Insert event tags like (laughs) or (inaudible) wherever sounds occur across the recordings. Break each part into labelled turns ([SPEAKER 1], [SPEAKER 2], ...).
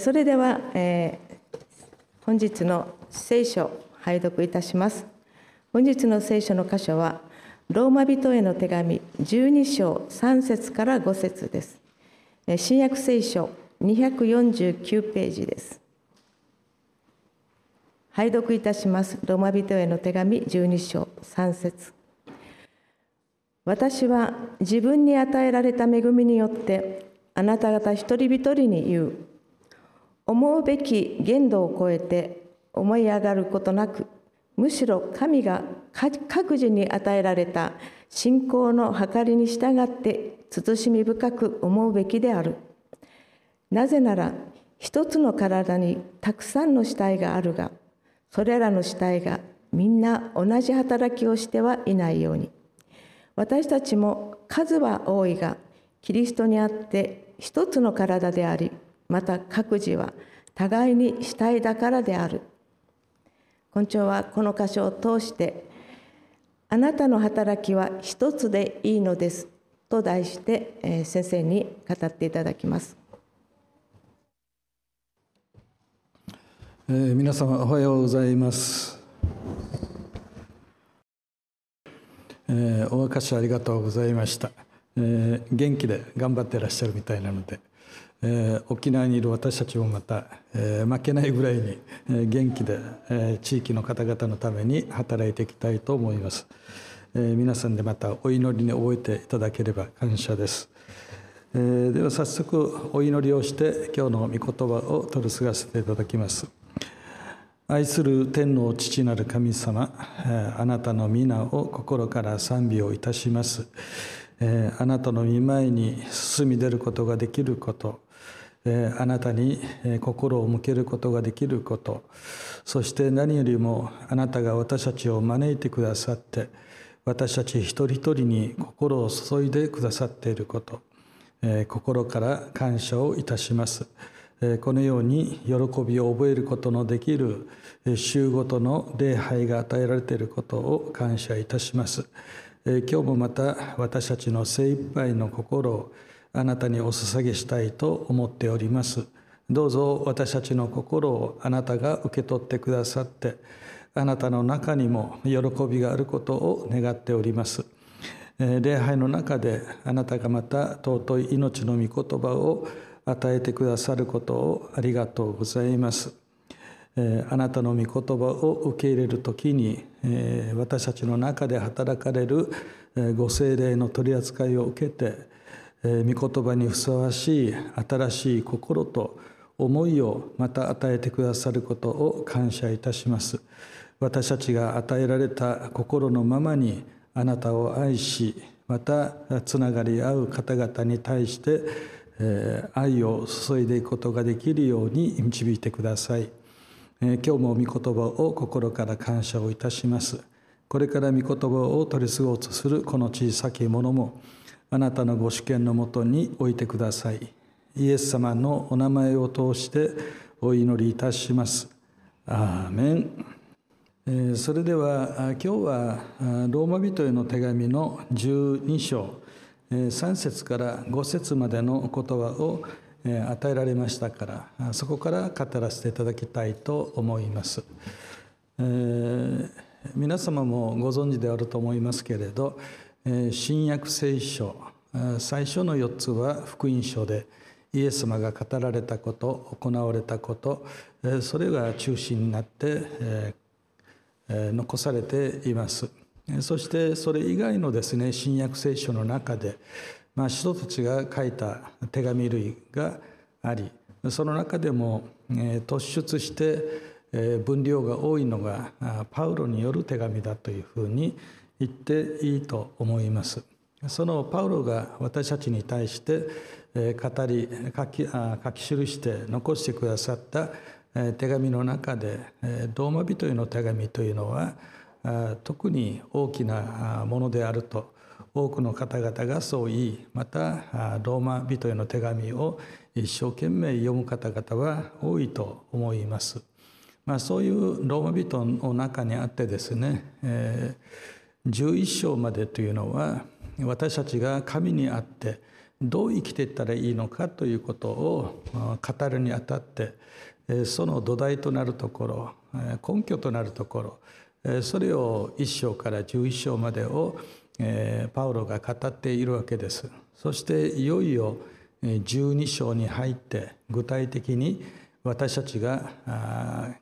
[SPEAKER 1] それでは、え本日の聖書拝読いたします。本日の聖書の箇所は、ローマ人への手紙12章3節から5節です。新約聖書249ページです。拝読いたします。ローマ人への手紙12章3節私は自分に与えられた恵みによってあなた方一人一人に言う思うべき限度を超えて思い上がることなくむしろ神が各自に与えられた信仰の計りに従って慎み深く思うべきである。なぜなら一つの体にたくさんの死体があるがそれらの死体がみんな同じ働きをしてはいないように。私たちも数は多いがキリストにあって一つの体でありまた各自は互いに死体だからである。今朝はこの箇所を通してあなたの働きは一つでいいのですと題して先生に語っていただきます。
[SPEAKER 2] えー、皆様おはようございます、えー、お明かしありがとうございました、えー、元気で頑張ってらっしゃるみたいなので、えー、沖縄にいる私たちもまた、えー、負けないぐらいに、えー、元気で、えー、地域の方々のために働いていきたいと思います、えー、皆さんでまたお祈りに覚えていただければ感謝ですえー、では早速お祈りをして今日の御言葉を取り継がせていただきます。愛する天の父なる神様、あなたの皆を心から賛美をいたします。あなたの御前に進み出ることができること、あなたに心を向けることができること、そして何よりもあなたが私たちを招いてくださって、私たち一人一人に心を注いでくださっていること、心から感謝をいたします。このように喜びを覚えることのできる週ごとの礼拝が与えられていることを感謝いたします。今日もまた私たちの精一杯の心をあなたにお捧げしたいと思っております。どうぞ私たちの心をあなたが受け取ってくださって、あなたの中にも喜びがあることを願っております。礼拝の中であなたがまた尊い命の御言葉を与えてくださることをありがとうございます。あなたの御言葉を受け入れる時に私たちの中で働かれるご精霊の取り扱いを受けて御言葉にふさわしい新しい心と思いをまた与えてくださることを感謝いたします。私たちが与えられた心のままにあなたを愛しまたつながり合う方々に対して愛を注いでいくことができるように導いてください。今日も御言葉を心から感謝をいたします。これから御言葉を取り過ごうとするこの小さきものもあなたのご主権のもとに置いてください。イエス様のお名前を通してお祈りいたします。アーメン。それでは今日はローマ人への手紙の12章。3節から5節までの言葉を与えられましたからそこから語らせていただきたいと思います。えー、皆様もご存知であると思いますけれど新約聖書最初の4つは福音書でイエス様が語られたこと行われたことそれが中心になって残されています。そしてそれ以外のですね新約聖書の中で、まあ、使徒たちが書いた手紙類がありその中でも、突出して、分量が多いのがパウロによる手紙だというふうに言っていいと思います。そのパウロが私たちに対して語り書き書き記して残してくださった手紙の中でローマ人への手紙というのは特に大きなものであると多くの方々がそう言いまたローマ人への手紙を一生懸命読む方々は多いと思います。まあ、そういうローマ人の中にあってですね、えー、11章までというのは私たちが神にあってどう生きていったらいいのかということを語るにあたってその土台となるところ根拠となるところそれを1章から11章までをパウロが語っているわけです。そしていよいよ12章に入って具体的に私たちが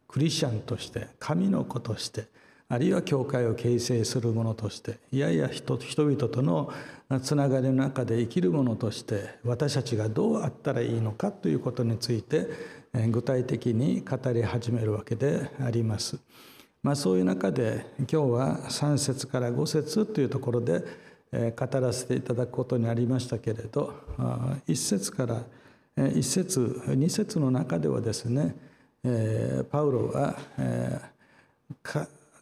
[SPEAKER 2] クリスチャンとして神の子としてあるいは教会を形成するものとしていやいや人々とのつながりの中で生きるものとして私たちがどうあったらいいのかということについて具体的に語り始めるわけであります。まあ、そういう中で今日は3節から5節というところで語らせていただくことになりましたけれど1節から1節2節の中ではですねパウロは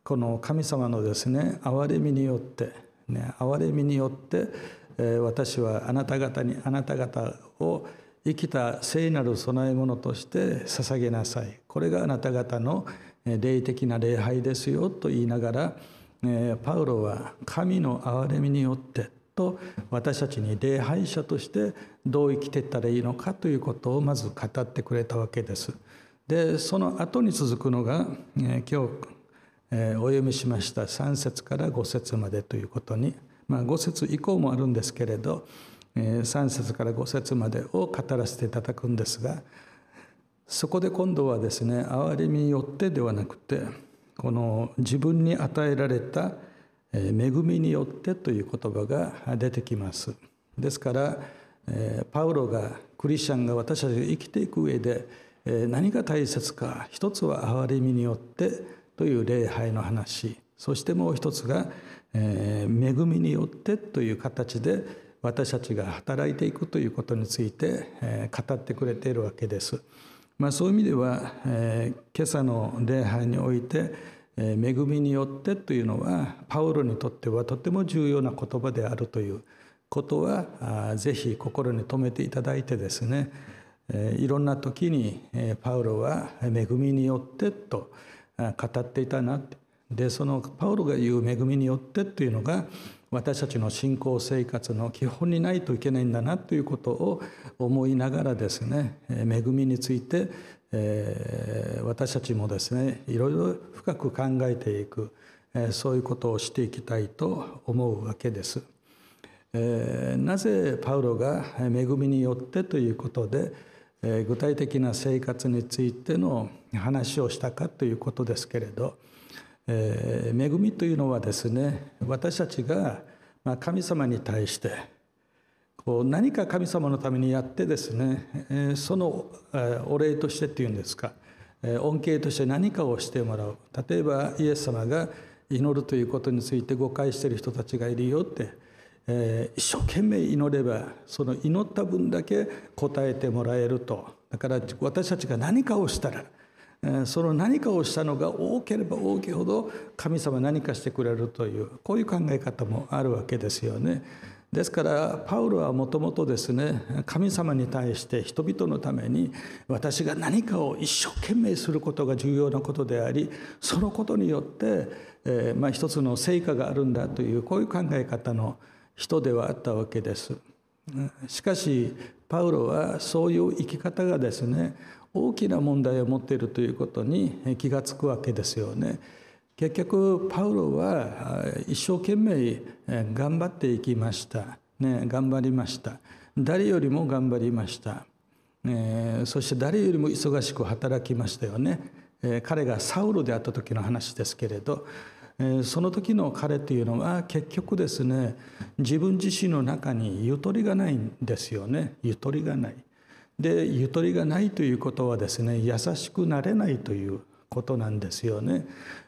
[SPEAKER 2] この神様のですね憐れみによってね憐れみによって私はあなた方にあなた方を生きた聖なる供え物として捧げなさいこれがあなた方の霊的な礼拝ですよと言いながらパウロは神の憐れみによってと私たちに礼拝者としてどう生きていったらいいのかということをまず語ってくれたわけです。でその後に続くのが今お読みしました3節から5節までということに、まあ、5節以降もあるんですけれど3節から5節までを語らせていただくんですがそこで今度はですね憐れみによってではなくてこの自分に与えられた恵みによってという言葉が出てきます。ですからパウロがクリスチャンが私たちが生きていく上で何が大切か一つは憐れみによってという礼拝の話そしてもう一つが恵みによってという形で私たちが働いていくということについて語ってくれているわけです。まあ、そういう意味では、えー、今朝の礼拝において、えー、恵みによってというのはパウロにとってはとても重要な言葉であるということはあぜひ心に留めていただいてですね、えー、いろんな時に、えー、パウロは恵みによってと語っていたなってでそのパウロが言う恵みによってというのが私たちの信仰生活の基本にないといけないんだなということを思いながらですね恵みについて、えー、私たちもですねいろいろ深く考えていく、えー、そういうことをしていきたいと思うわけです。えー、なぜパウロが恵みによってということで、具体的な生活についての話をしたかということですけれど、えー、恵みというのはですね私たちが神様に対してこう何か神様のためにやってですね、そのお礼としてっていうんですか恩恵として何かをしてもらう。例えばイエス様が祈るということについて誤解している人たちがいるよって、えー、一生懸命祈ればその祈った分だけ答えてもらえるとだから私たちが何かをしたらその何かをしたのが多ければ大きいほど神様何かしてくれるというこういう考え方もあるわけですよね。ですからパウロはもともとですね神様に対して人々のために私が何かを一生懸命することが重要なことでありそのことによって、えー、まあ、一つの成果があるんだというこういう考え方の人ではあったわけです。しかしパウロはそういう生き方がですね大きな問題を持っているということに気が付くわけですよね。結局パウロは一生懸命頑張っていきました、ね、頑張りました誰よりも頑張りました、えー、そして誰よりも忙しく働きましたよね、えー、彼がサウルであった時の話ですけれど、その時の彼というのは結局ですね自分自身の中にゆとりがないんですよねゆとりがないでゆとりがないということはですね優しくなれないということなんですよね。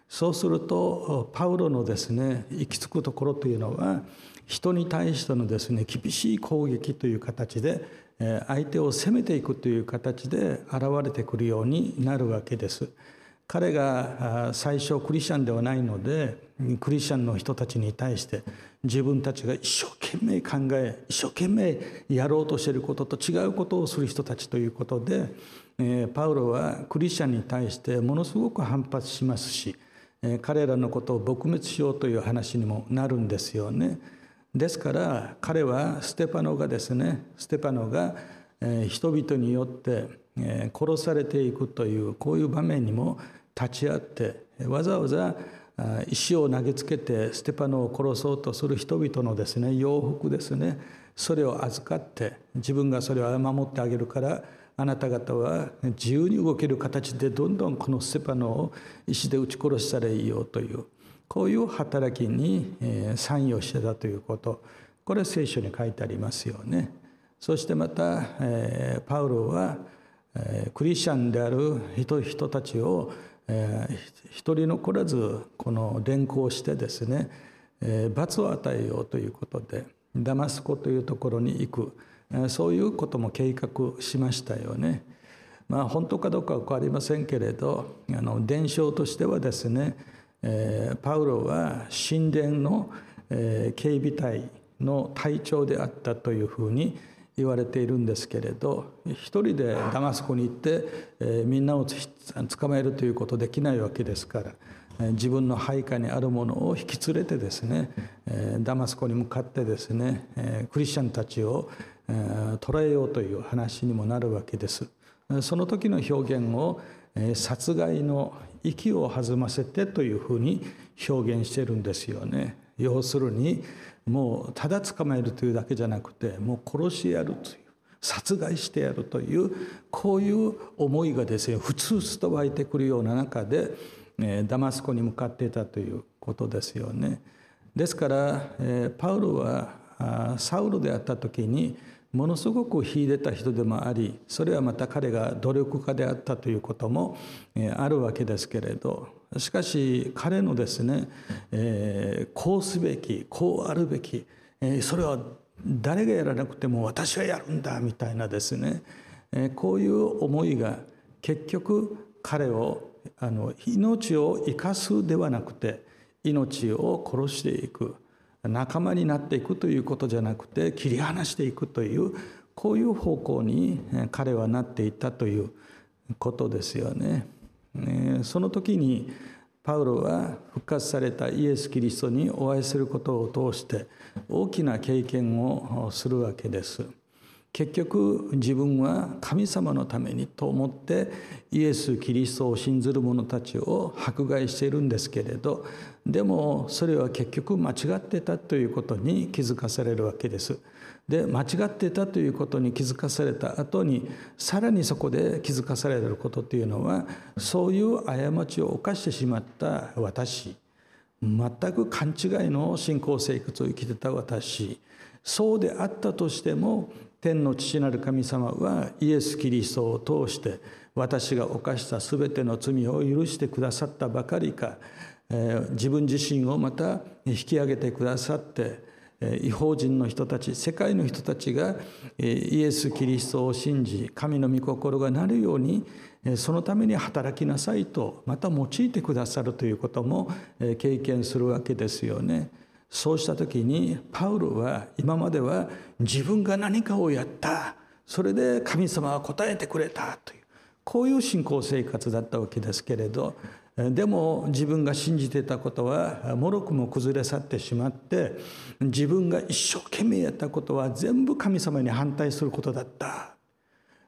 [SPEAKER 2] そうするとパウロのですね行き着くところというのは人に対してのですね厳しい攻撃という形で相手を攻めていくという形で現れてくるようになるわけです。彼が最初クリスチャンではないのでクリスチャンの人たちに対して自分たちが一生懸命考え一生懸命やろうとしていることと違うことをする人たちということで、パウロはクリスチャンに対してものすごく反発しますし、彼らのことを撲滅しようという話にもなるんですよね。ですから彼はステパノがですねステパノが人々によって殺されていくというこういう場面にも立ち会ってわざわざ石を投げつけてステパノを殺そうとする人々のですね洋服ですねそれを預かって自分がそれを守ってあげるからあなた方は自由に動ける形でどんどんこのステパノを石で撃ち殺したらいいよというこういう働きに参与してたということこれ聖書に書いてありますよね。そしてまたパウロはクリスチャンである人人たちを一人残らずこの連行してですね罰を与えようということでダマスコというところに行くそういうことも計画しましたよね。まあ本当かどうかは分かりませんけれどあの伝承としてはですねパウロは神殿の警備隊の隊長であったというふうに言われているんですけれど一人でダマスコに行ってみんなを捕まえるということできないわけですから自分の配下にあるものを引き連れてですねダマスコに向かってですねクリスチャンたちを捕らえようという話にもなるわけです。その時の表現を殺害の息を弾ませてというふうに表現してるんですよね。要するにもうただ捕まえるというだけじゃなくてもう殺しやるという殺害してやるというこういう思いがですねふつふつと湧いてくるような中でえダマスコに向かっていたということですよね。ですからえパウロはサウルであった時にものすごく秀でた人でもありそれはまた彼が努力家であったということもあるわけですけれどしかし彼のですね、えー、こうすべきこうあるべき、えー、それは誰がやらなくても私はやるんだみたいなですね、えー、こういう思いが結局彼をあの命を生かすではなくて命を殺していく仲間になっていくということじゃなくて切り離していくというこういう方向に彼はなっていったということですよね。その時にパウロは復活されたイエス・キリストにお会いすることを通して大きな経験をするわけです。結局自分は神様のためにと思ってイエス・キリストを信ずる者たちを迫害しているんですけれどでもそれは結局間違ってたということに気づかされるわけです。で間違ってたということに気づかされた後にさらにそこで気づかされることというのはそういう過ちを犯してしまった私全く勘違いの信仰生活を生きてた私そうであったとしても天の父なる神様はイエス・キリストを通して私が犯した全ての罪を許してくださったばかりか自分自身をまた引き上げてくださって違法人の人たち世界の人たちがイエス・キリストを信じ神の御心がなるようにそのために働きなさいとまた用いてくださるということも経験するわけですよね。そうした時にパウロは今までは自分が何かをやったそれで神様は答えてくれたというこういう信仰生活だったわけですけれどでも自分が信じてたことはもろくも崩れ去ってしまって自分が一生懸命やったことは全部神様に反対することだった。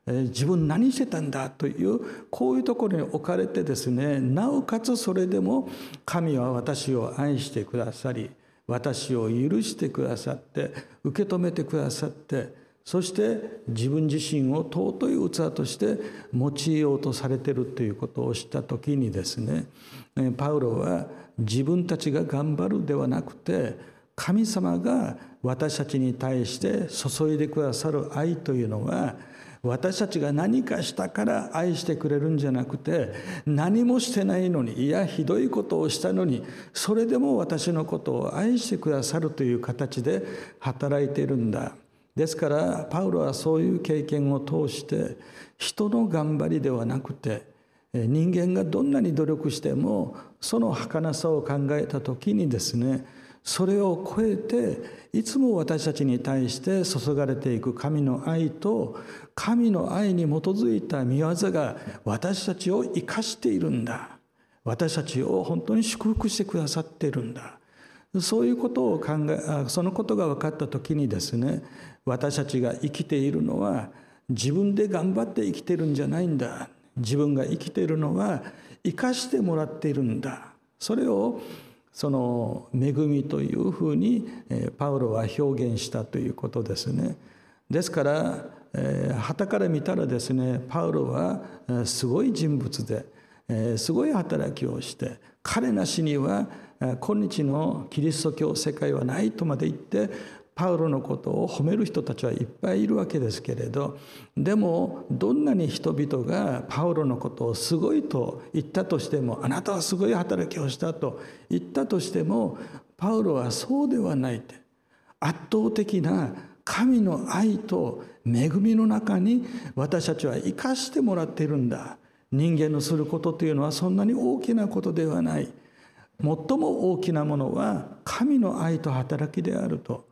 [SPEAKER 2] 自分何してたんだというこういうところに置かれてですねなおかつそれでも神は私を愛してくださり私を許してくださって受け止めてくださってそして自分自身を尊い器として用いようとされてるということを知った時にですねパウロは自分たちが頑張るではなくて神様が私たちに対して注いでくださる愛というのは私たちが何かしたから愛してくれるんじゃなくて何もしてないのにいやひどいことをしたのにそれでも私のことを愛してくださるという形で働いているんだ。ですからパウロはそういう経験を通して人の頑張りではなくて人間がどんなに努力してもその儚さを考えた時にですねそれを超えていつも私たちに対して注がれていく神の愛と神の愛に基づいた見業が私たちを生かしているんだ。私たちを本当に祝福してくださっているんだ。そういうことを考えそのことが分かった時にですね私たちが生きているのは自分で頑張って生きてるんじゃないんだ自分が生きているのは生かしてもらっているんだそれをその恵みというふうにパウロは表現したということですね。ですからはたから見たらですねパウロはすごい人物ですごい働きをして彼なしには今日のキリスト教世界はないとまで言ってパウロのことを褒める人たちはいっぱいいるわけですけれどでもどんなに人々がパウロのことをすごいと言ったとしてもあなたはすごい働きをしたと言ったとしてもパウロはそうではないって圧倒的な神の愛と恵みの中に私たちは生かしてもらっているんだ。人間のすることというのはそんなに大きなことではない。最も大きなものは神の愛と働きであると。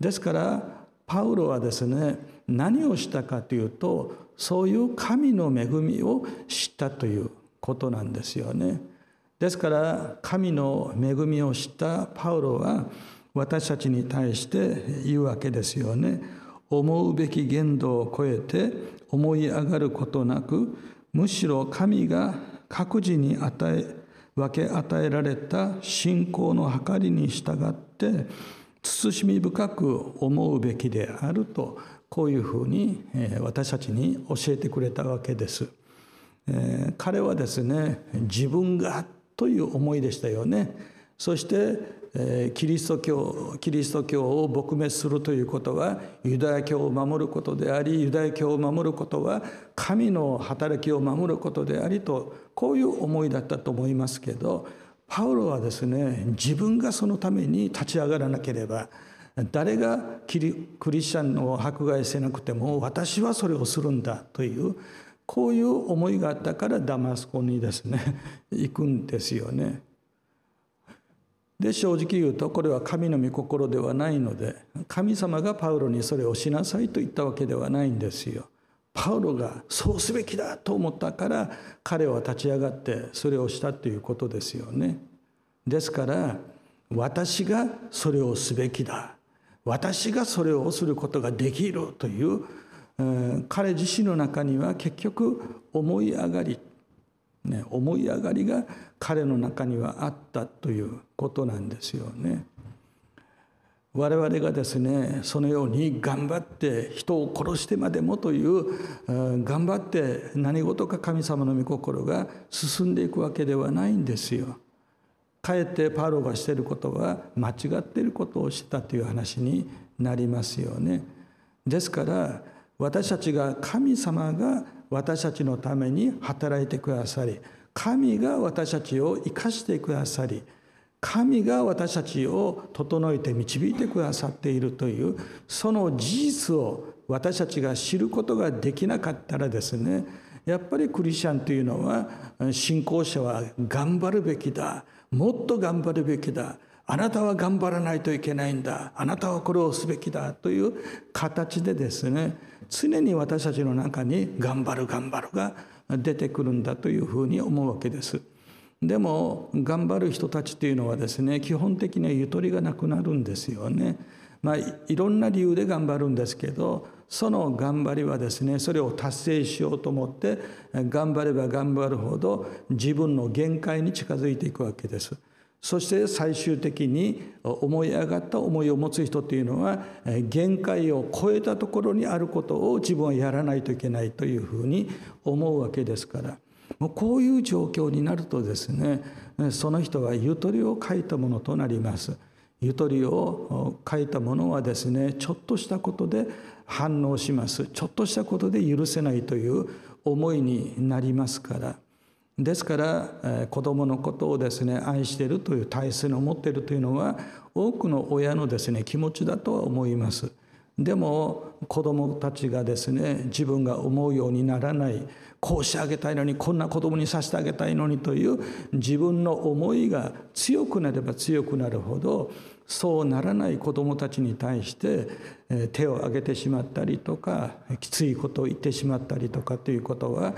[SPEAKER 2] ですからパウロはですね何をしたかというとそういう神の恵みを知ったということなんですよね。ですから神の恵みを知ったパウロは私たちに対して言うわけですよね。思うべき限度を超えて思い上がることなくむしろ神が各自に与え分け与えられた信仰の計りに従って慎み深く思うべきであるとこういうふうに私たちに教えてくれたわけです。彼はですね自分がという思いでしたよね。そしてキリスト教キリスト教を撲滅するということはユダヤ教を守ることでありユダヤ教を守ることは神の働きを守ることでありとこういう思いだったと思いますけどパウロはですね自分がそのために立ち上がらなければ誰がクリスチャンを迫害せなくても私はそれをするんだというこういう思いがあったからダマスコにですね (laughs) 行くんですよね。で正直言うとこれは神の御心ではないので神様がパウロにそれをしなさいと言ったわけではないんですよ。パウロがそうすべきだと思ったから彼は立ち上がってそれをしたということですよね。ですから私がそれをすべきだ私がそれをすることができるという、彼自身の中には結局思い上がり、ね、思い上がりが彼の中にはあったということなんですよね。我々がですねそのように頑張って人を殺してまでもという頑張って何事か神様の御心が進んでいくわけではないんですよ。かえってパウロがしていることは間違っていることをしたという話になりますよね。ですから私たちが神様が私たちのために働いてくださり神が私たちを生かしてくださり神が私たちを整えて導いてくださっているというその事実を私たちが知ることができなかったらですねやっぱりクリスチャンというのは信仰者は頑張るべきだ。もっと頑張るべきだ。あなたは頑張らないといけないんだ。あなたはこれをすべきだ。という形でですね常に私たちの中に頑張る頑張るが出てくるんだというふうに思うわけです。でも頑張る人たちっていうのはですね基本的にはゆとりがなくなるんですよね。まあ、いろんな理由で頑張るんですけどその頑張りはですねそれを達成しようと思って頑張れば頑張るほど自分の限界に近づいていくわけです。そして最終的に思い上がった思いを持つ人というのは限界を超えたところにあることを自分はやらないといけないというふうに思うわけですからもうこういう状況になるとですねその人はゆとりを書いたものとなります。ゆとりを書いたものはですねちょっとしたことで反応しますちょっとしたことで許せないという思いになりますからですから子どものことをですね愛しているという体制を持っているというのは多くの親のですね気持ちだとは思います。でも子どもたちがですね自分が思うようにならないこうしてあげたいのにこんな子供にさせてあげたいのにという自分の思いが強くなれば強くなるほどそうならない子どもたちに対して手を挙げてしまったりとかきついことを言ってしまったりとかということは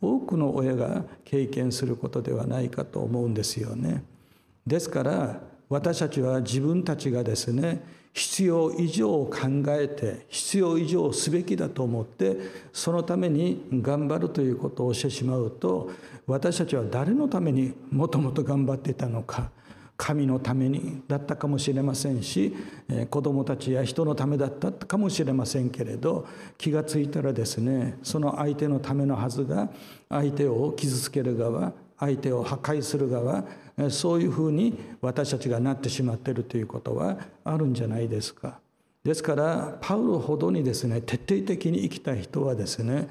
[SPEAKER 2] 多くの親が経験することではないかと思うんですよね。ですから私たちは自分たちがですね必要以上を考えて必要以上すべきだと思ってそのために頑張るということをしてしまうと私たちは誰のためにもともと頑張っていたのか神のためにだったかもしれませんし子どもたちや人のためだったかもしれませんけれど気が付いたらですねその相手のためのはずが相手を傷つける側相手を破壊する側そういうふうに私たちがなってしまっているということはあるんじゃないですか。ですからパウロほどにですね徹底的に生きた人はですね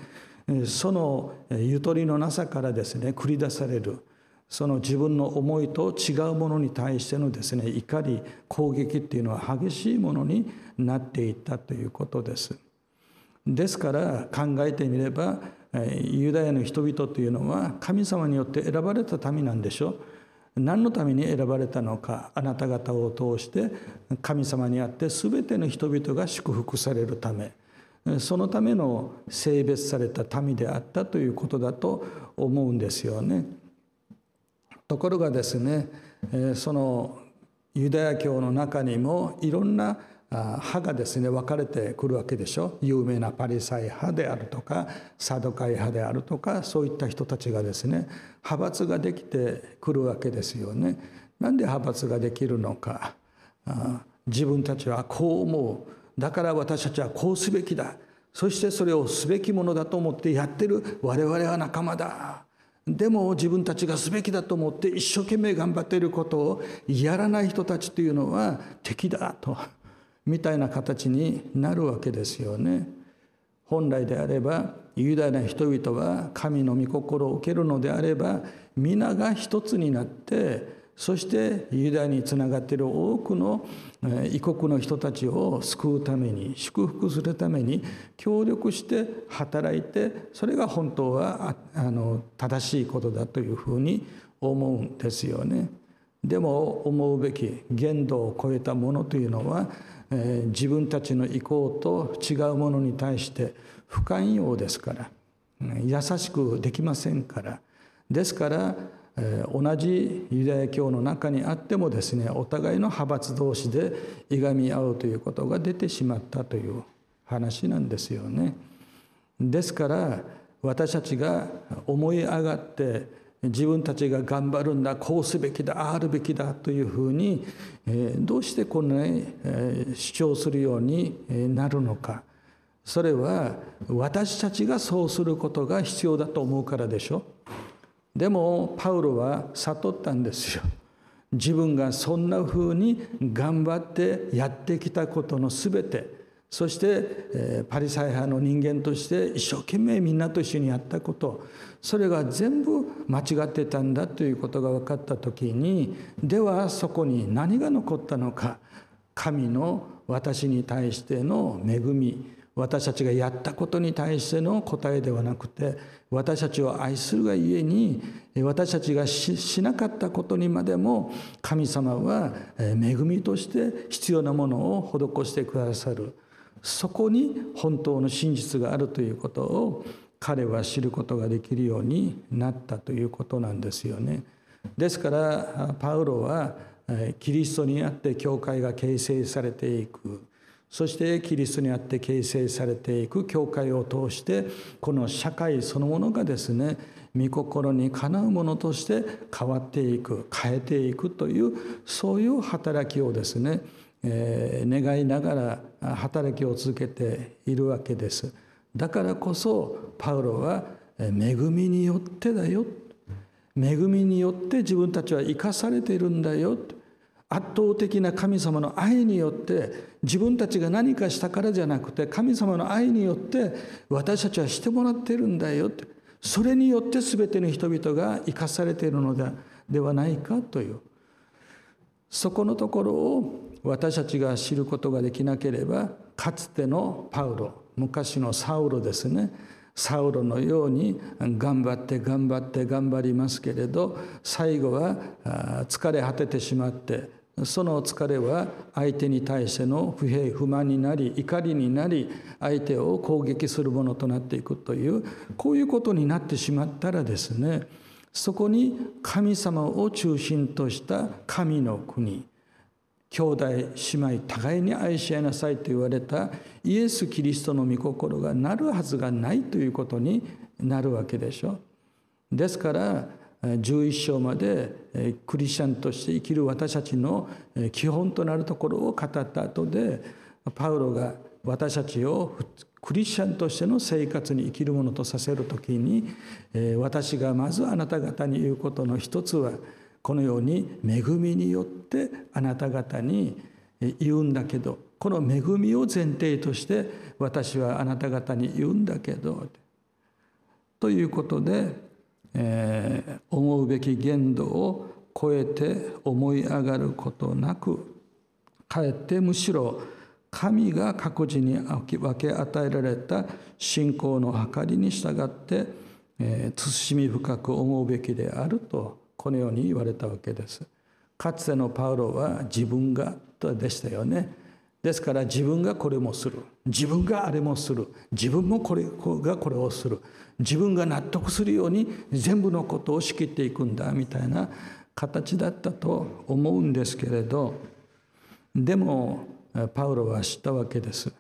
[SPEAKER 2] そのゆとりのなさからですね繰り出されるその自分の思いと違うものに対してのですね怒り攻撃っていうのは激しいものになっていったということです。ですから考えてみればユダヤの人々というのは神様によって選ばれた民なんでしょう。何のために選ばれたのかあなた方を通して神様にあって全ての人々が祝福されるためそのための性別された民であったということだと思うんですよね。ところがですねそのユダヤ教の中にもいろんな派がですね分かれてくるわけでしょ。有名なパリサイ派であるとかサドカイ派であるとかそういった人たちがですね派閥ができてくるわけですよね。なんで派閥ができるのか。自分たちはこう思う。だから私たちはこうすべきだ。そしてそれをすべきものだと思ってやってる。我々は仲間だ。でも自分たちがすべきだと思って一生懸命頑張っていることをやらない人たちというのは敵だと。みたいな形になるわけですよね。本来であればユダヤの人々は神の御心を受けるのであれば皆が一つになってそしてユダヤにつながっている多くの異国の人たちを救うために祝福するために協力して働いてそれが本当はあの正しいことだというふうに思うんですよね。でも思うべき限度を超えたものというのは、え、自分たちの意向と違うものに対して不寛容ですから優しくできませんからですから同じユダヤ教の中にあってもですねお互いの派閥同士でいがみ合うということが出てしまったという話なんですよね。ですから私たちが思い上がって自分たちが頑張るんだこうすべきだあるべきだというふうにどうしてこんなに主張するようになるのか。それは私たちがそうすることが必要だと思うからでしょ。でもパウロは悟ったんですよ。自分がそんなふうに頑張ってやってきたことの全て。そしてパリサイ派の人間として一生懸命みんなと一緒にやったこと。それが全部間違ってたんだということが分かった時にではそこに何が残ったのか。神の私に対しての恵み。私たちがやったことに対しての答えではなくて私たちを愛するがゆえに私たちがしなかったことにまでも神様は恵みとして必要なものを施してくださる。そこに本当の真実があるということを彼は知ることができるようになったということなんですよね。ですからパウロはキリストにあって教会が形成されていくそしてキリストにあって形成されていく教会を通してこの社会そのものがですね御心にかなうものとして変わっていく変えていくというそういう働きをですね、えー、願いながら働きを続けているわけです。だからこそパウロは恵みによってだよ。恵みによって自分たちは生かされているんだよ。圧倒的な神様の愛によって自分たちが何かしたからじゃなくて神様の愛によって私たちはしてもらっているんだよ。それによって全ての人々が生かされているのではないかという。そこのところを私たちが知ることができなければかつてのパウロ昔のサウロですね。サウロのように頑張って頑張って頑張りますけれど最後は疲れ果ててしまってその疲れは相手に対しての不平不満になり怒りになり相手を攻撃するものとなっていくというこういうことになってしまったらですねそこに神様を中心とした神の国兄弟姉妹互いに愛し合いなさいと言われたイエス・キリストの御心がなるはずがないということになるわけでしょ。ですから11章までクリスチャンとして生きる私たちの基本となるところを語った後でパウロが私たちをクリスチャンとしての生活に生きるものとさせる時に私がまずあなた方に言うことの一つはこのように恵みによってあなた方に言うんだけどこの恵みを前提として私はあなた方に言うんだけどということで、えー、思うべき限度を超えて思い上がることなくかえってむしろ神が各自に分け与えられた信仰の計りに従って、えー、慎み深く思うべきであるとこのように言われたわけです。かつてのパウロは自分がでしたよね。ですから自分がこれもする自分があれもする自分もこれがこれをする自分が納得するように全部のことを仕切っていくんだみたいな形だったと思うんですけれどでもパウロは知ったわけです。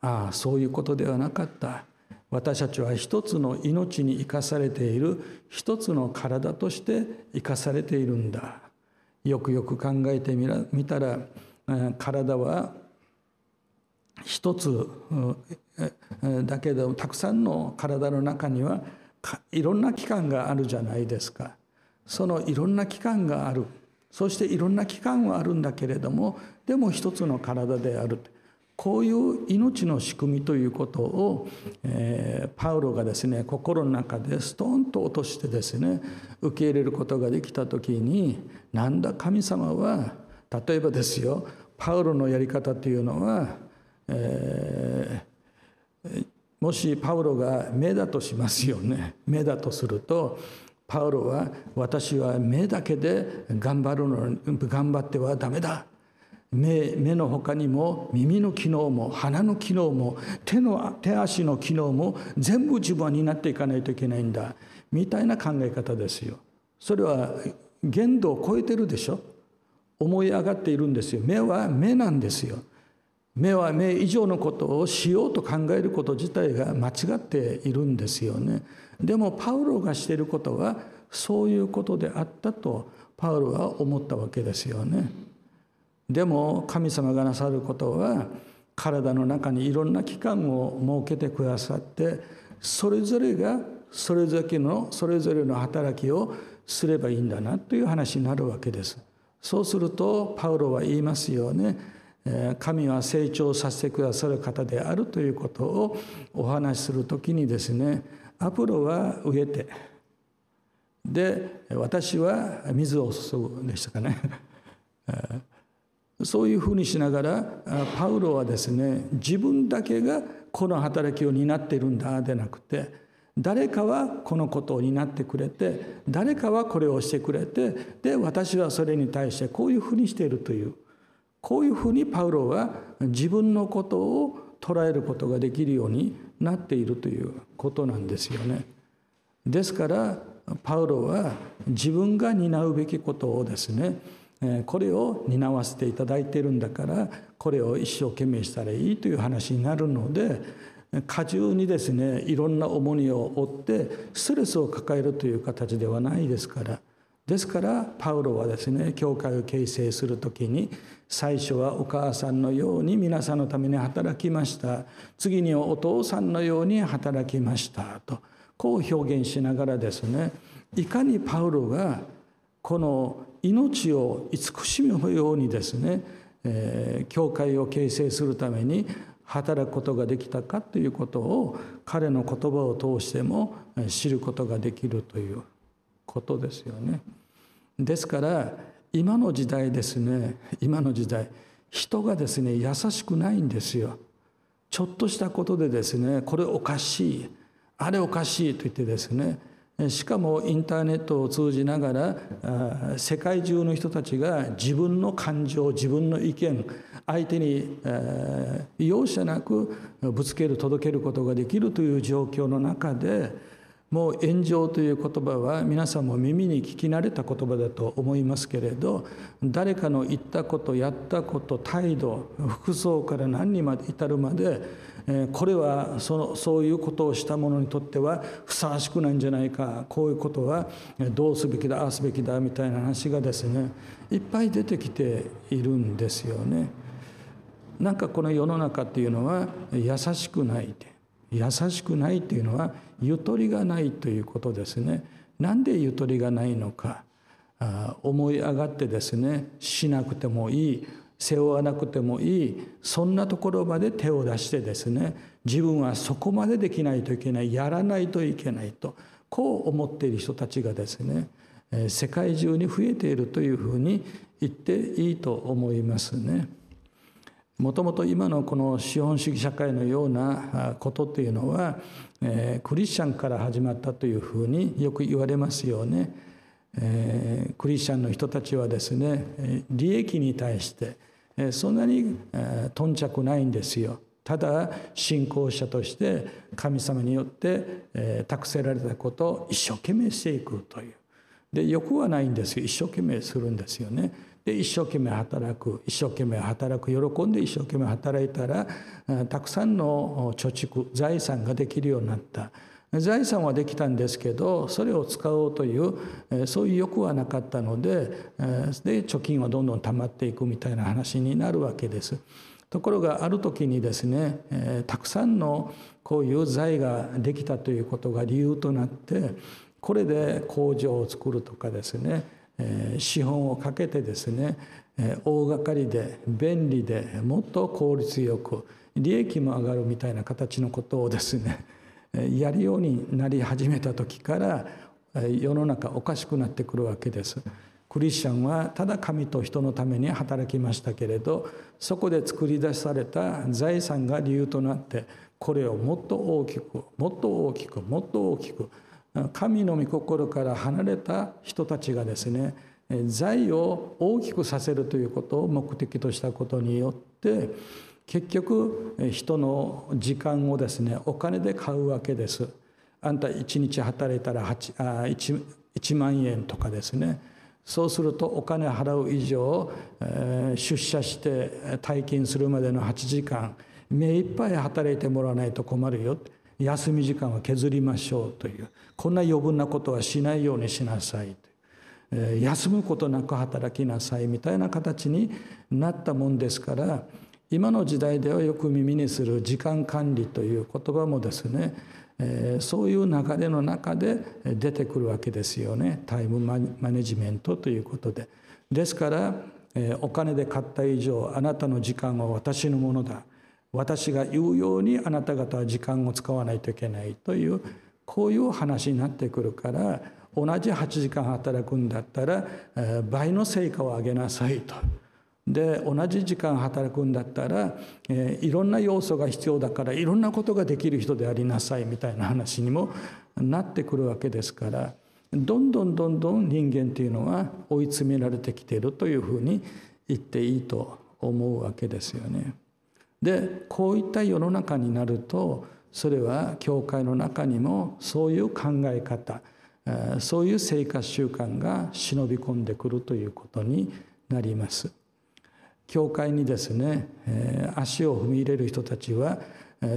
[SPEAKER 2] ああそういうことではなかった。私たちは一つの命に生かされている一つの体として生かされているんだよくよく考えてみたら体は一つだけどたくさんの体の中にはいろんな器官があるじゃないですかそのいろんな器官があるそしていろんな器官はあるんだけれどもでも一つの体である。こういう命の仕組みということを、えー、パウロがですね心の中でストンと落としてですね受け入れることができた時になんだ神様は例えばですよパウロのやり方というのは、えー、もしパウロが目だとしますよね。目だとするとパウロは私は目だけで頑張るの頑張ってはダメだ。目目の他にも耳の機能も鼻の機能も手の手足の機能も全部自分は担っていかないといけないんだみたいな考え方ですよ。それは限度を超えてるでしょ思い上がっているんですよ。目は目なんですよ。目は目以上のことをしようと考えること自体が間違っているんですよね。でもパウロがしていることはそういうことであったとパウロは思ったわけですよね。でも神様がなさることは体の中にいろんな器官を設けてくださってそれぞれがそれぞれのそれぞれの働きをすればいいんだなという話になるわけです。そうするとパウロは言いますよね。神は成長させてくださる方であるということをお話しする時にですねアポロは植えてで私は水を注ぐでしたかねそういうふうにしながらパウロはですね自分だけがこの働きを担っているんだでなくて誰かはこのことを担ってくれて誰かはこれをしてくれてで私はそれに対してこういうふうにしているというこういうふうにパウロは自分のことを捉えることができるようになっているということなんですよね。ですからパウロは自分が担うべきことをですねこれを担わせていただいているんだからこれを一生懸命したらいいという話になるので過重にですねいろんな重荷を負ってストレスを抱えるという形ではないですからですからパウロはですね教会を形成する時に最初はお母さんのように皆さんのために働きました。次にお父さんのように働きました。とこう表現しながらですねいかにパウロがこの命を慈しむようにですね、えー、教会を形成するために働くことができたかということを彼の言葉を通しても知ることができるということですよね。ですから今の時代ですね今の時代人がですね優しくないんですよ。ちょっとしたことでですねこれおかしいあれおかしいと言ってですねしかもインターネットを通じながら世界中の人たちが自分の感情自分の意見相手に容赦なくぶつける届けることができるという状況の中でもう炎上という言葉は皆さんも耳に聞き慣れた言葉だと思いますけれど誰かの言ったことやったこと態度服装から何にまで至るまでこれはそのそういうことをした者にとってはふさわしくないんじゃないかこういうことはどうすべきだああすべきだみたいな話がですねいっぱい出てきているんですよね。なんかこの世の中っていうのは優しくない優しくないっていうのはゆとりがないということですね。なんでゆとりがないのか思い上がってですねしなくてもいい背負わなくてもいいそんなところまで手を出してですね自分はそこまでできないといけないやらないといけないとこう思っている人たちがですね世界中に増えているというふうに言っていいと思いますね。もともと今のこの資本主義社会のようなことというのはクリスチャンから始まったというふうによく言われますよね。クリスチャンの人たちはですね利益に対してそんなに頓着ないんですよ。ただ信仰者として神様によって託せられたことを一生懸命していくという。で欲はないんですよ一生懸命するんですよね。で一生懸命働く一生懸命働く喜んで一生懸命働いたらたくさんの貯蓄財産ができるようになった。財産はできたんですけどそれを使おうというそういう欲はなかったのでで貯金はどんどん溜まっていくみたいな話になるわけです。ところがある時にですねたくさんのこういう財ができたということが理由となってこれで工場を作るとかですね資本をかけてですね大掛かりで便利でもっと効率よく利益も上がるみたいな形のことをですねやるようになり始めた時から世の中おかしくなってくるわけです。クリスチャンはただ神と人のために働きましたけれどそこで作り出された財産が理由となってこれをもっと大きくもっと大きくもっと大きく神の御心から離れた人たちがですね財を大きくさせるということを目的としたことによって結局人の時間をですねお金で買うわけです。あんた1日働いたら 1, 1, 1万円とかですねそうするとお金払う以上、出社して退勤するまでの8時間目いっぱい働いてもらわないと困るよ休み時間は削りましょうというこんな余分なことはしないようにしなさい休むことなく働きなさいみたいな形になったもんですから今の時代ではよく耳にする時間管理という言葉もですねそういう流れの中で出てくるわけですよね。タイムマネジメントということで。ですからお金で買った以上あなたの時間は私のものだ。私が言うようにあなた方は時間を使わないといけないというこういう話になってくるから同じ8時間働くんだったら倍の成果を上げなさいと。で同じ時間働くんだったら、えいろんな要素が必要だからいろんなことができる人でありなさいみたいな話にもなってくるわけですからどんどんどんどん人間というのは追い詰められてきているというふうに言っていいと思うわけですよね。でこういった世の中になるとそれは教会の中にもそういう考え方そういう生活習慣が忍び込んでくるということになります。教会にですね足を踏み入れる人たちは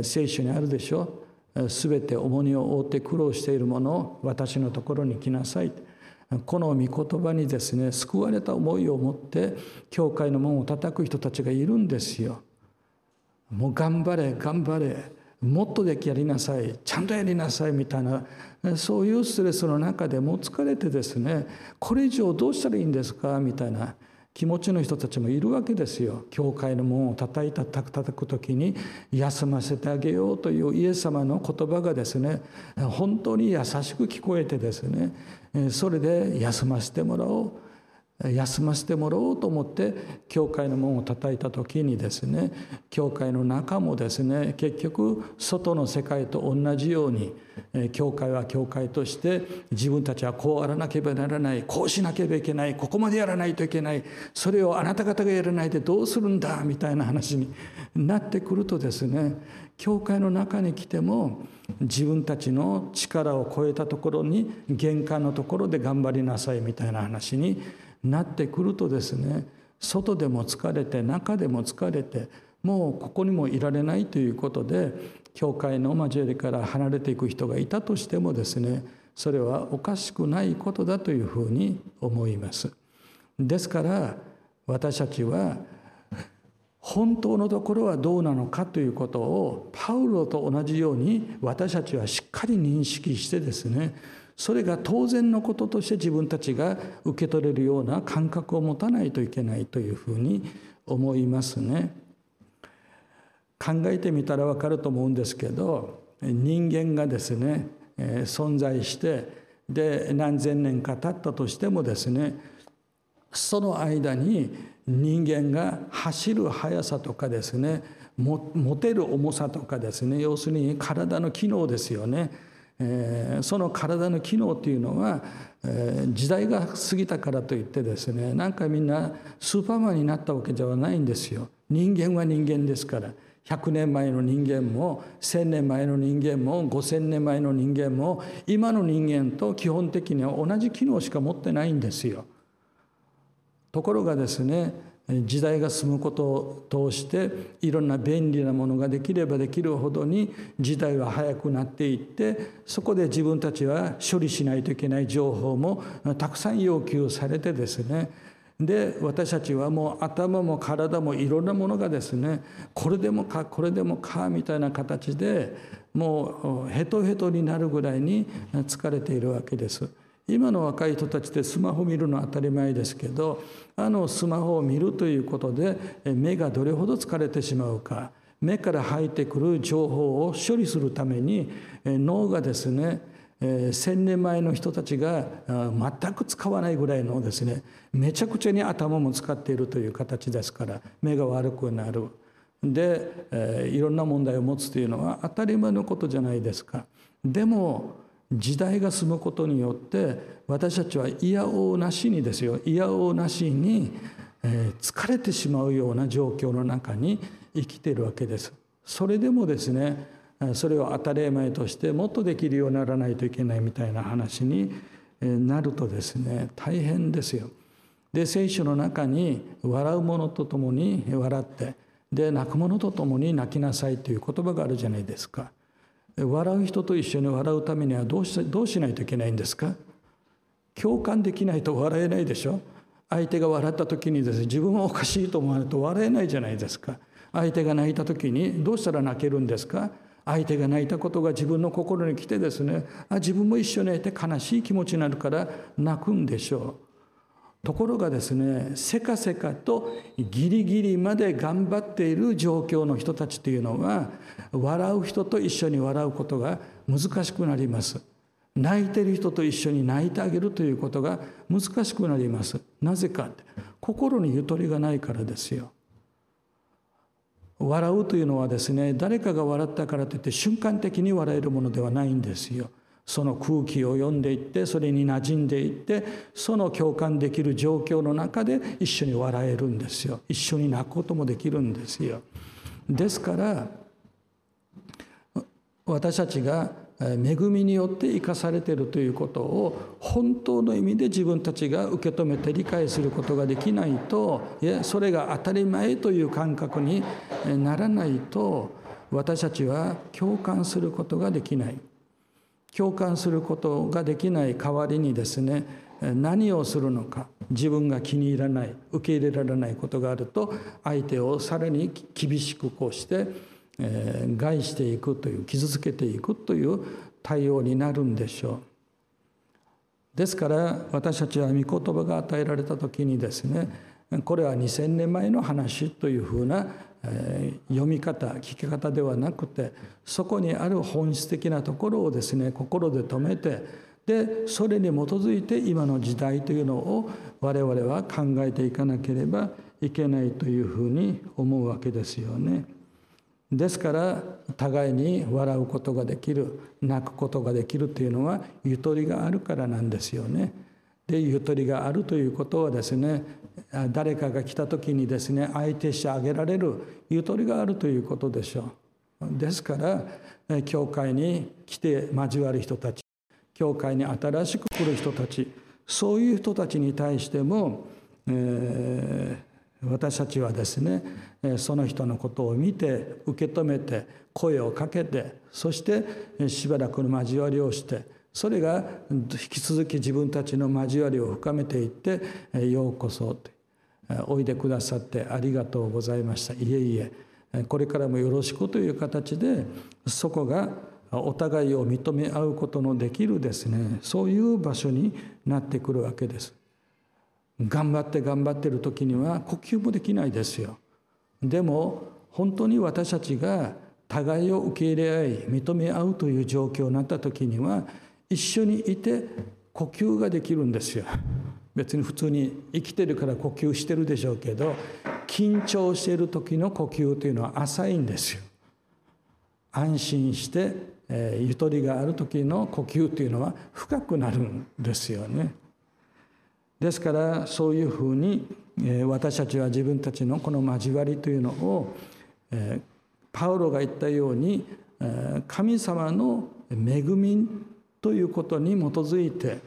[SPEAKER 2] 聖書にあるでしょすべて重荷を負って苦労しているものを私のところに来なさいこの御言葉にですね救われた思いを持って教会の門を叩く人たちがいるんですよ。もう頑張れ頑張れ。もっとでやりなさい。ちゃんとやりなさいみたいなそういうストレスの中でもう疲れてですねこれ以上どうしたらいいんですかみたいな気持ちの人たちもいるわけですよ。教会の門を叩いた叩く時に休ませてあげようというイエス様の言葉がですね本当に優しく聞こえてですねそれで休ませてもらおう。休ませてもらおうと思って教会の門を叩いた時にですね教会の中もですね結局外の世界と同じように教会は教会として自分たちはこうあらなければならないこうしなければいけないここまでやらないといけないそれをあなた方がやらないでどうするんだみたいな話になってくるとですね教会の中に来ても自分たちの力を超えたところに玄関のところで頑張りなさいみたいな話になってくるとですね外でも疲れて中でも疲れてもうここにもいられないということで教会の交わりから離れていく人がいたとしてもですねそれはおかしくないことだというふうに思います。ですから私たちは本当のところはどうなのかということをパウロと同じように私たちはしっかり認識してですねそれが当然のこととして自分たちが受け取れるような感覚を持たないといけないというふうに思いますね。考えてみたら分かると思うんですけど人間がですね存在してで何千年か経ったとしてもですねその間に人間が走る速さとかですね持てる重さとかですね要するに体の機能ですよねその体の機能っていうのは、時代が過ぎたからといってですねなんかみんなスーパーマンになったわけではないんですよ。人間は人間ですから100年前の人間も1000年前の人間も5000年前の人間も今の人間と基本的には同じ機能しか持ってないんですよ。ところがですね時代が進むことを通していろんな便利なものができればできるほどに時代は早くなっていってそこで自分たちは処理しないといけない情報もたくさん要求されてですねで私たちはもう頭も体もいろんなものがですねこれでもかこれでもかみたいな形でもうヘトヘトになるぐらいに疲れているわけです。今の若い人たちってスマホ見るのは当たり前ですけどあのスマホを見るということで目がどれほど疲れてしまうか目から入ってくる情報を処理するために脳がですね1,000年前の人たちが全く使わないぐらいのですねめちゃくちゃに頭も使っているという形ですから目が悪くなる。でいろんな問題を持つというのは当たり前のことじゃないですか。でも時代が進むことによって私たちはいやおうなしにですよいやおうなしに疲れてしまうような状況の中に生きているわけです。それでもですねそれを当たり前としてもっとできるようにならないといけないみたいな話になるとですね大変ですよ。で聖書の中に笑う者と共に笑ってで泣く者と共に泣きなさいという言葉があるじゃないですか。笑う人と一緒に笑うためにはどうしどうしないといけないんですか？共感できないと笑えないでしょ？相手が笑った時にですね自分はおかしいと思わないと笑えないじゃないですか。相手が泣いた時にどうしたら泣けるんですか？相手が泣いたことが自分の心に来てですねあ自分も一緒にいて悲しい気持ちになるから泣くんでしょう。ところがですねせかせかとギリギリまで頑張っている状況の人たちというのは笑う人と一緒に笑うことが難しくなります。泣いてる人と一緒に泣いてあげるということが難しくなります。なぜかって心にゆとりがないからですよ。笑うというのはですね誰かが笑ったからといって瞬間的に笑えるものではないんですよ。その空気を読んでいってそれに馴染んでいってその共感できる状況の中で一緒に笑えるんですよ。一緒に泣くこともできるんですよ。ですから私たちが恵みによって生かされているということを本当の意味で自分たちが受け止めて理解することができないといやそれが当たり前という感覚にならないと私たちは共感することができない。共感することができない代わりにですね何をするのか自分が気に入らない受け入れられないことがあると相手をさらに厳しくこうして、えー、害していくという傷つけていくという対応になるんでしょう。ですから私たちは御言葉が与えられた時にですねこれは2,000年前の話というふうな読み方聞き方ではなくてそこにある本質的なところをですね心で止めてでそれに基づいて今の時代というのを我々は考えていかなければいけないというふうに思うわけですよね。ですから互いに笑うことができる泣くことができるというのはゆとりがあるからなんですよね。でゆとりがあるということはですね誰かが来た時にですね相手してあげられるゆとりがあるということでしょう。ですから教会に来て交わる人たち教会に新しく来る人たちそういう人たちに対しても、えー、私たちはですねその人のことを見て受け止めて声をかけてそしてしばらくの交わりをしてそれが引き続き自分たちの交わりを深めていって「ようこそ」おいでくださってありがとうございました。いえいえこれからもよろしくという形でそこがお互いを認め合うことのできるですねそういう場所になってくるわけです。頑張って頑張ってる時には呼吸もできないですよ。でも本当に私たちが互いを受け入れ合い認め合うという状況になった時には一緒にいて呼吸ができるんですよ。(laughs) 別に普通に生きてるから呼吸してるでしょうけど緊張している時の呼吸というのは浅いんですよ。安心して、えー、ゆとりがある時の呼吸というのは深くなるんですよね。ですからそういうふうに、えー、私たちは自分たちのこの交わりというのを、えー、パウロが言ったように、えー、神様の恵みということに基づいて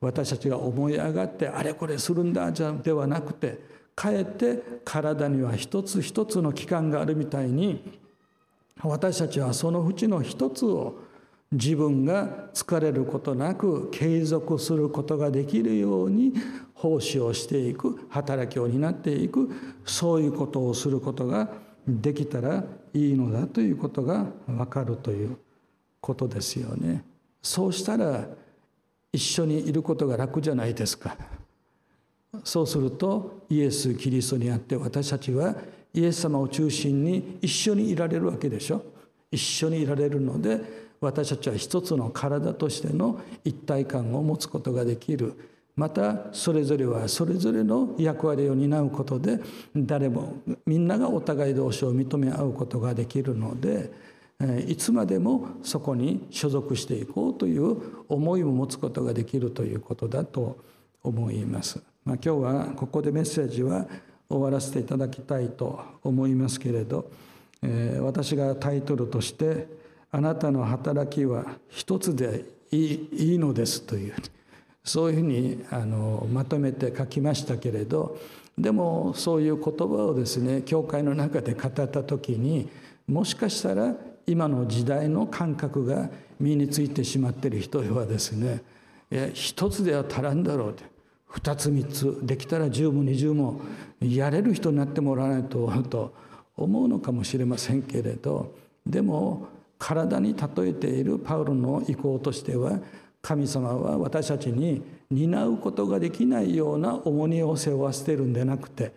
[SPEAKER 2] 私たちが思い上がってあれこれするんだじゃではなくてかえって体には一つ一つの器官があるみたいに私たちはそのうちの一つを自分が疲れることなく継続することができるように奉仕をしていく働きを担っていくそういうことをすることができたらいいのだということが分かるということですよね。そうしたら一緒にいることが楽じゃないですか。そうするとイエス・キリストにあって私たちはイエス様を中心に一緒にいられるわけでしょ。一緒にいられるので私たちは一つの体としての一体感を持つことができる。またそれぞれはそれぞれの役割を担うことで誰もみんながお互い同士を認め合うことができるのでいつまでもそこに所属していこうという思いを持つことができるということだと思います。まあ、今日はここでメッセージは終わらせていただきたいと思いますけれど、えー、私がタイトルとして「あなたの働きは一つでいいいいのです」というそういうふうにあのまとめて書きましたけれどでもそういう言葉をですね教会の中で語った時にもしかしたら今の時代の感覚が身についてしまっている人はですね一つでは足らんだろうと二つ三つできたら十も二十もやれる人になってもらわないとと思うのかもしれませんけれどでも体に例えているパウロの意向としては神様は私たちに担うことができないような重荷を背負わせてるんでなくて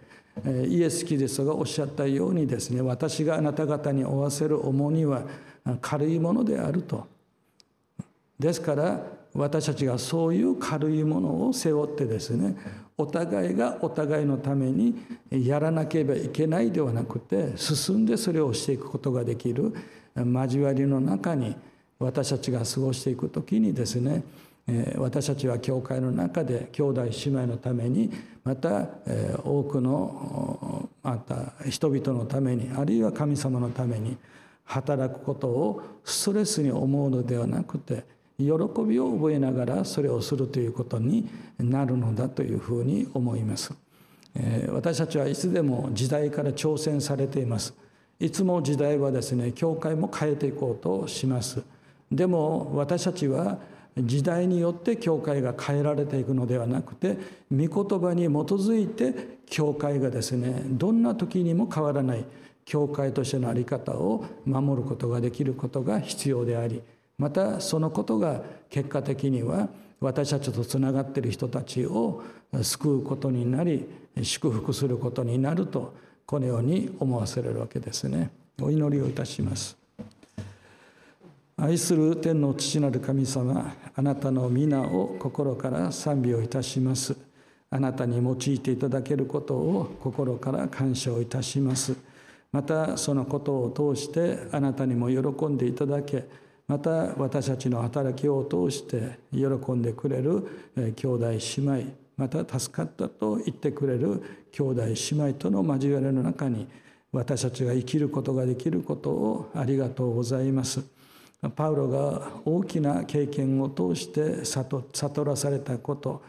[SPEAKER 2] イエス・キリストがおっしゃったようにですね私があなた方に負わせる重荷は軽いものであると。ですから私たちがそういう軽いものを背負ってですねお互いがお互いのためにやらなければいけないではなくて進んでそれをしていくことができる交わりの中に私たちが過ごしていく時にですね私たちは教会の中で兄弟姉妹のためにまた多くのまた人々のためにあるいは神様のために働くことをストレスに思うのではなくて喜びを覚えながらそれをするということになるのだというふうに思います。私たちはいつでも時代から挑戦されています。いつも時代はですね教会も変えていこうとします。でも私たちは時代によって教会が変えられていくのではなくて御言葉に基づいて教会がですねどんな時にも変わらない教会としての在り方を守ることができることが必要でありまたそのことが結果的には私たちとつながっている人たちを救うことになり祝福することになるとこのように思わせれるわけですね。お祈りをいたします。愛する天の父なる神様あなたの皆を心から賛美をいたしますあなたに用いていただけることを心から感謝をいたしますまたそのことを通してあなたにも喜んでいただけまた私たちの働きを通して喜んでくれる兄弟姉妹また助かったと言ってくれる兄弟姉妹との交わりの中に私たちが生きることができることをありがとうございます。パウロが大きな経験を通して悟らされたこと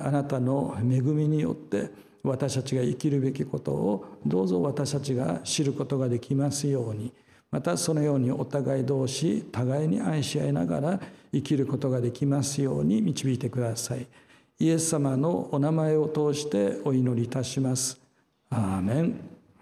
[SPEAKER 2] あなたの恵みによって私たちが生きるべきことをどうぞ私たちが知ることができますように。またそのようにお互い同士互いに愛し合いながら生きることができますように導いてください。イエス様のお名前を通してお祈りいたします。アーメン。